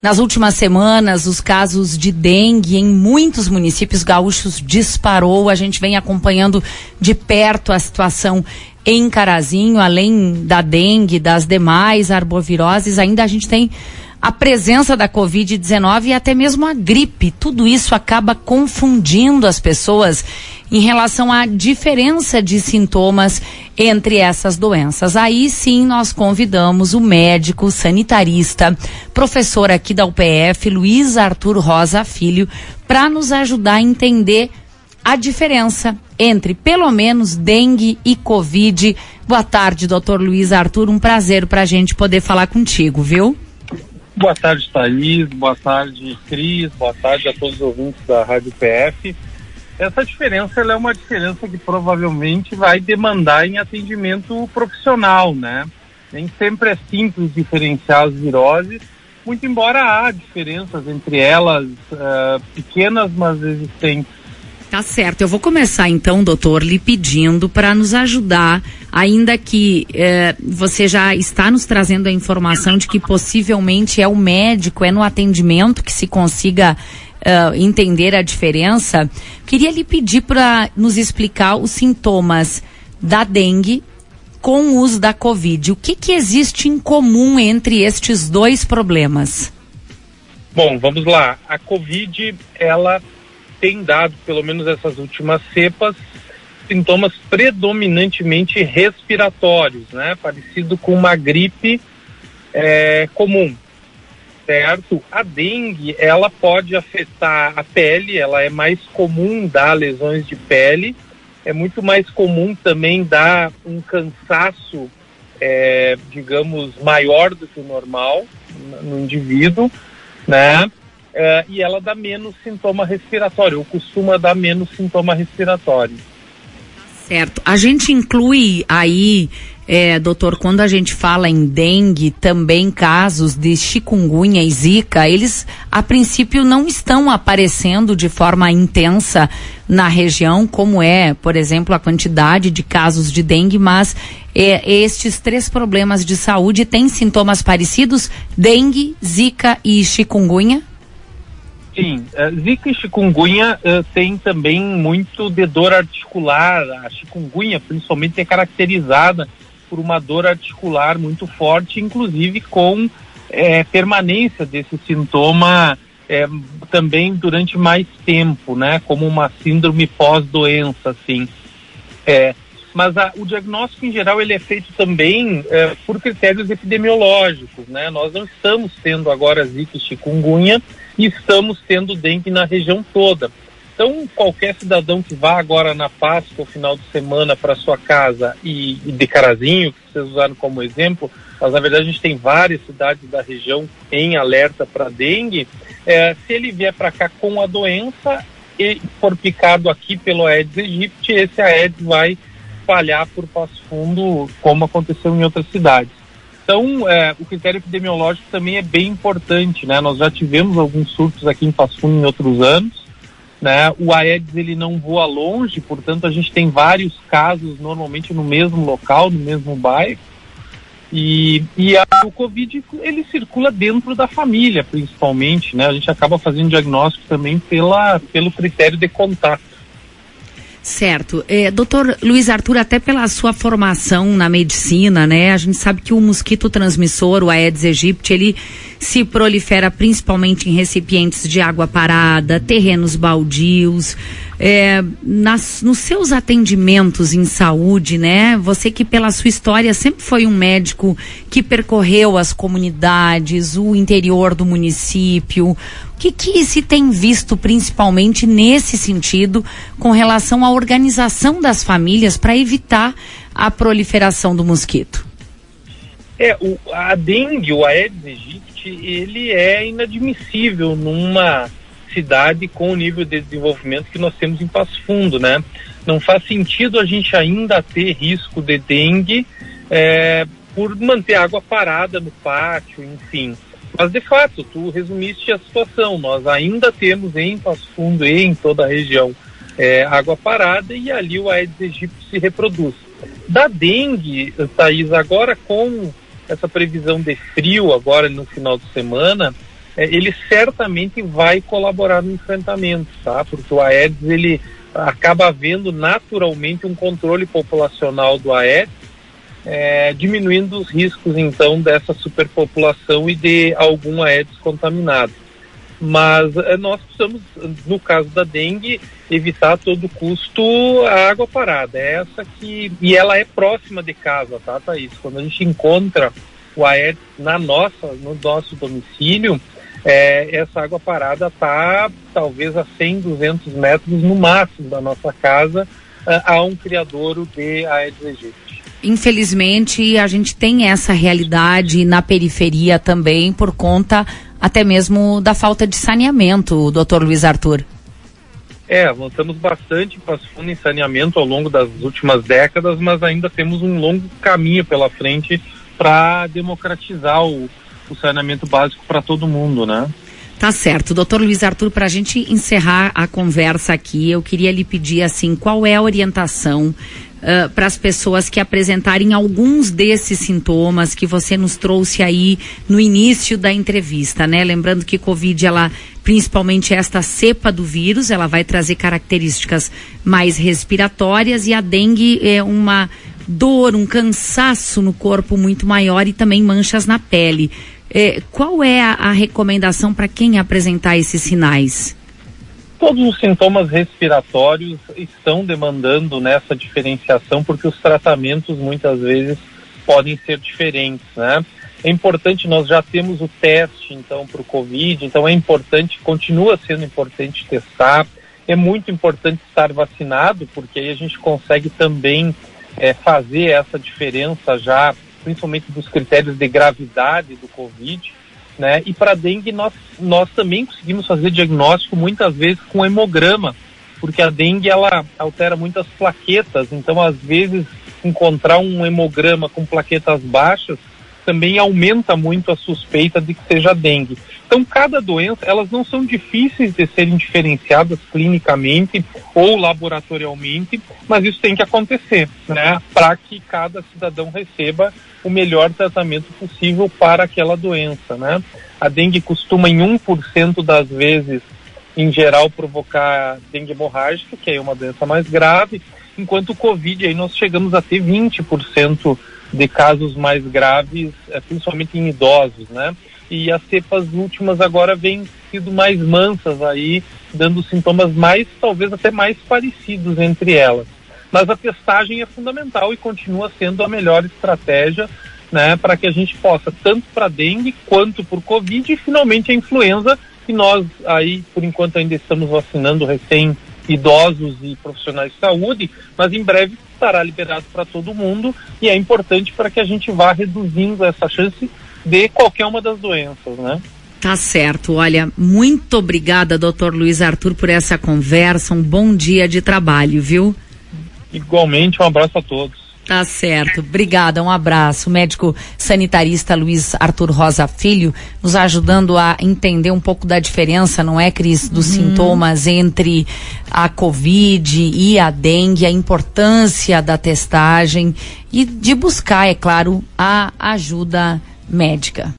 Nas últimas semanas, os casos de dengue em muitos municípios gaúchos disparou. A gente vem acompanhando de perto a situação em Carazinho, além da dengue, das demais arboviroses, ainda a gente tem a presença da Covid-19 e até mesmo a gripe. Tudo isso acaba confundindo as pessoas em relação à diferença de sintomas entre essas doenças. Aí sim nós convidamos o médico sanitarista, professor aqui da UPF, Luiz Arthur Rosa Filho, para nos ajudar a entender a diferença entre pelo menos dengue e covid. Boa tarde, doutor Luiz Arthur. Um prazer para a gente poder falar contigo, viu? Boa tarde, Thaís. Boa tarde, Cris. Boa tarde a todos os ouvintes da Rádio PF. Essa diferença é uma diferença que provavelmente vai demandar em atendimento profissional, né? Nem sempre é simples diferenciar as viroses, muito embora há diferenças entre elas, uh, pequenas, mas existentes. Tá certo. Eu vou começar então, doutor, lhe pedindo para nos ajudar, ainda que eh, você já está nos trazendo a informação de que possivelmente é o médico, é no atendimento que se consiga uh, entender a diferença. Queria lhe pedir para nos explicar os sintomas da dengue com o uso da Covid. O que, que existe em comum entre estes dois problemas? Bom, vamos lá. A Covid, ela tem dado, pelo menos essas últimas cepas, sintomas predominantemente respiratórios, né? Parecido com uma gripe é, comum, certo? A dengue, ela pode afetar a pele, ela é mais comum dar lesões de pele, é muito mais comum também dar um cansaço, é, digamos, maior do que o normal no indivíduo, né? uh, e ela dá menos sintoma respiratório, ou costuma dar menos sintoma respiratório. Certo. A gente inclui aí, é, doutor, quando a gente fala em dengue, também casos de chikungunya e zika, eles a princípio não estão aparecendo de forma intensa na região, como é, por exemplo, a quantidade de casos de dengue, mas é, estes três problemas de saúde têm sintomas parecidos? Dengue, zika e chikungunya? Sim, uh, Zika e chikungunya uh, tem também muito de dor articular. A chikungunya, principalmente, é caracterizada por uma dor articular muito forte, inclusive com é, permanência desse sintoma é, também durante mais tempo, né? Como uma síndrome pós-doença, assim. É, mas a, o diagnóstico em geral ele é feito também é, por critérios epidemiológicos, né? Nós não estamos tendo agora zika e chikungunya, e estamos tendo dengue na região toda. Então, qualquer cidadão que vá agora na Páscoa, final de semana, para sua casa e, e de Carazinho, que vocês usaram como exemplo, mas na verdade a gente tem várias cidades da região em alerta para dengue. É, se ele vier para cá com a doença e for picado aqui pelo Aedes aegypti, esse Aedes vai espalhar por Passo Fundo, como aconteceu em outras cidades. Então, é, o critério epidemiológico também é bem importante, né? Nós já tivemos alguns surtos aqui em Passo Fundo em outros anos, né? O Aedes ele não voa longe, portanto a gente tem vários casos normalmente no mesmo local, no mesmo bairro. E, e a, o Covid ele circula dentro da família, principalmente, né? A gente acaba fazendo diagnóstico também pela, pelo critério de contato. Certo. É, doutor Luiz Arthur, até pela sua formação na medicina, né? A gente sabe que o mosquito transmissor, o Aedes aegypti, ele se prolifera principalmente em recipientes de água parada, terrenos baldios, é, nas, nos seus atendimentos em saúde, né? Você que pela sua história sempre foi um médico que percorreu as comunidades, o interior do município. O que, que se tem visto principalmente nesse sentido com relação à organização das famílias para evitar a proliferação do mosquito? É, o, a dengue, o Aedes aegypti, ele é inadmissível numa cidade com o nível de desenvolvimento que nós temos em Passo Fundo, né? Não faz sentido a gente ainda ter risco de dengue é, por manter água parada no pátio, enfim. Mas de fato, tu resumiste a situação. Nós ainda temos em Passo Fundo e em toda a região é, água parada e ali o Aedes aegypti se reproduz. Da dengue, Thaís, agora com essa previsão de frio agora no final de semana, ele certamente vai colaborar no enfrentamento, tá? Porque o Aedes ele acaba havendo naturalmente um controle populacional do Aedes, é, diminuindo os riscos então dessa superpopulação e de algum Aedes contaminado. Mas é, nós precisamos, no caso da dengue, evitar a todo custo a água parada. É essa que e ela é próxima de casa, tá, Thaís? Quando a gente encontra o Aedes na nossa, no nosso domicílio, é, essa água parada está talvez a 100, 200 metros no máximo da nossa casa, a um criadouro de Aedes aegypti. Infelizmente, a gente tem essa realidade na periferia também por conta até mesmo da falta de saneamento, doutor Luiz Arthur. É, avançamos bastante para fundo em saneamento ao longo das últimas décadas, mas ainda temos um longo caminho pela frente para democratizar o, o saneamento básico para todo mundo, né? Tá certo. Doutor Luiz Arthur, para a gente encerrar a conversa aqui, eu queria lhe pedir assim, qual é a orientação uh, para as pessoas que apresentarem alguns desses sintomas que você nos trouxe aí no início da entrevista, né? Lembrando que Covid, ela, principalmente esta cepa do vírus, ela vai trazer características mais respiratórias e a dengue é uma dor, um cansaço no corpo muito maior e também manchas na pele. É, qual é a, a recomendação para quem apresentar esses sinais? Todos os sintomas respiratórios estão demandando nessa diferenciação porque os tratamentos muitas vezes podem ser diferentes, né? É importante, nós já temos o teste então para o Covid, então é importante, continua sendo importante testar, é muito importante estar vacinado, porque aí a gente consegue também é, fazer essa diferença já principalmente dos critérios de gravidade do Covid, né? E para dengue nós, nós também conseguimos fazer diagnóstico muitas vezes com hemograma, porque a dengue ela altera muitas plaquetas, então às vezes encontrar um hemograma com plaquetas baixas também aumenta muito a suspeita de que seja dengue. Então, cada doença, elas não são difíceis de serem diferenciadas clinicamente ou laboratorialmente, mas isso tem que acontecer, né, para que cada cidadão receba o melhor tratamento possível para aquela doença, né. A dengue costuma, em 1% das vezes, em geral, provocar dengue hemorrágica, que é uma doença mais grave, enquanto o Covid, aí nós chegamos a ter 20% de casos mais graves, eh, principalmente em idosos, né? E as cepas últimas agora vêm sido mais mansas aí, dando sintomas mais, talvez até mais parecidos entre elas. Mas a testagem é fundamental e continua sendo a melhor estratégia, né, para que a gente possa, tanto para dengue quanto por Covid e finalmente a influenza, que nós aí, por enquanto, ainda estamos vacinando recém idosos e profissionais de saúde, mas em breve estará liberado para todo mundo e é importante para que a gente vá reduzindo essa chance de qualquer uma das doenças, né? Tá certo. Olha, muito obrigada, doutor Luiz Arthur, por essa conversa. Um bom dia de trabalho, viu? Igualmente, um abraço a todos. Tá certo. Obrigada, um abraço. Médico sanitarista Luiz Arthur Rosa Filho, nos ajudando a entender um pouco da diferença, não é, Cris, dos uhum. sintomas entre a Covid e a dengue, a importância da testagem e de buscar, é claro, a ajuda médica.